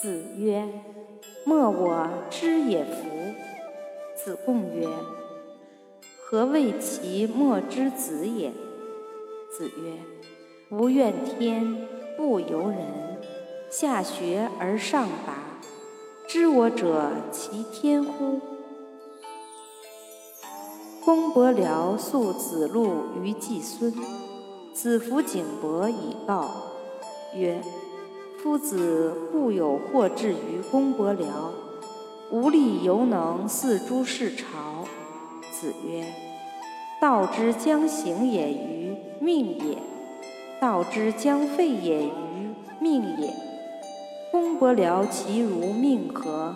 子曰：“莫我知也夫。”子贡曰：“何谓其莫知子也？”子曰：“不怨天，不尤人，下学而上达。知我者，其天乎？”公伯僚诉子路于季孙，子服景伯以告，曰：“夫子固有惑至于公伯僚，无力犹能似诸事朝。”子曰：“道之将行也于命也，道之将废也于命也。公伯僚其如命何？”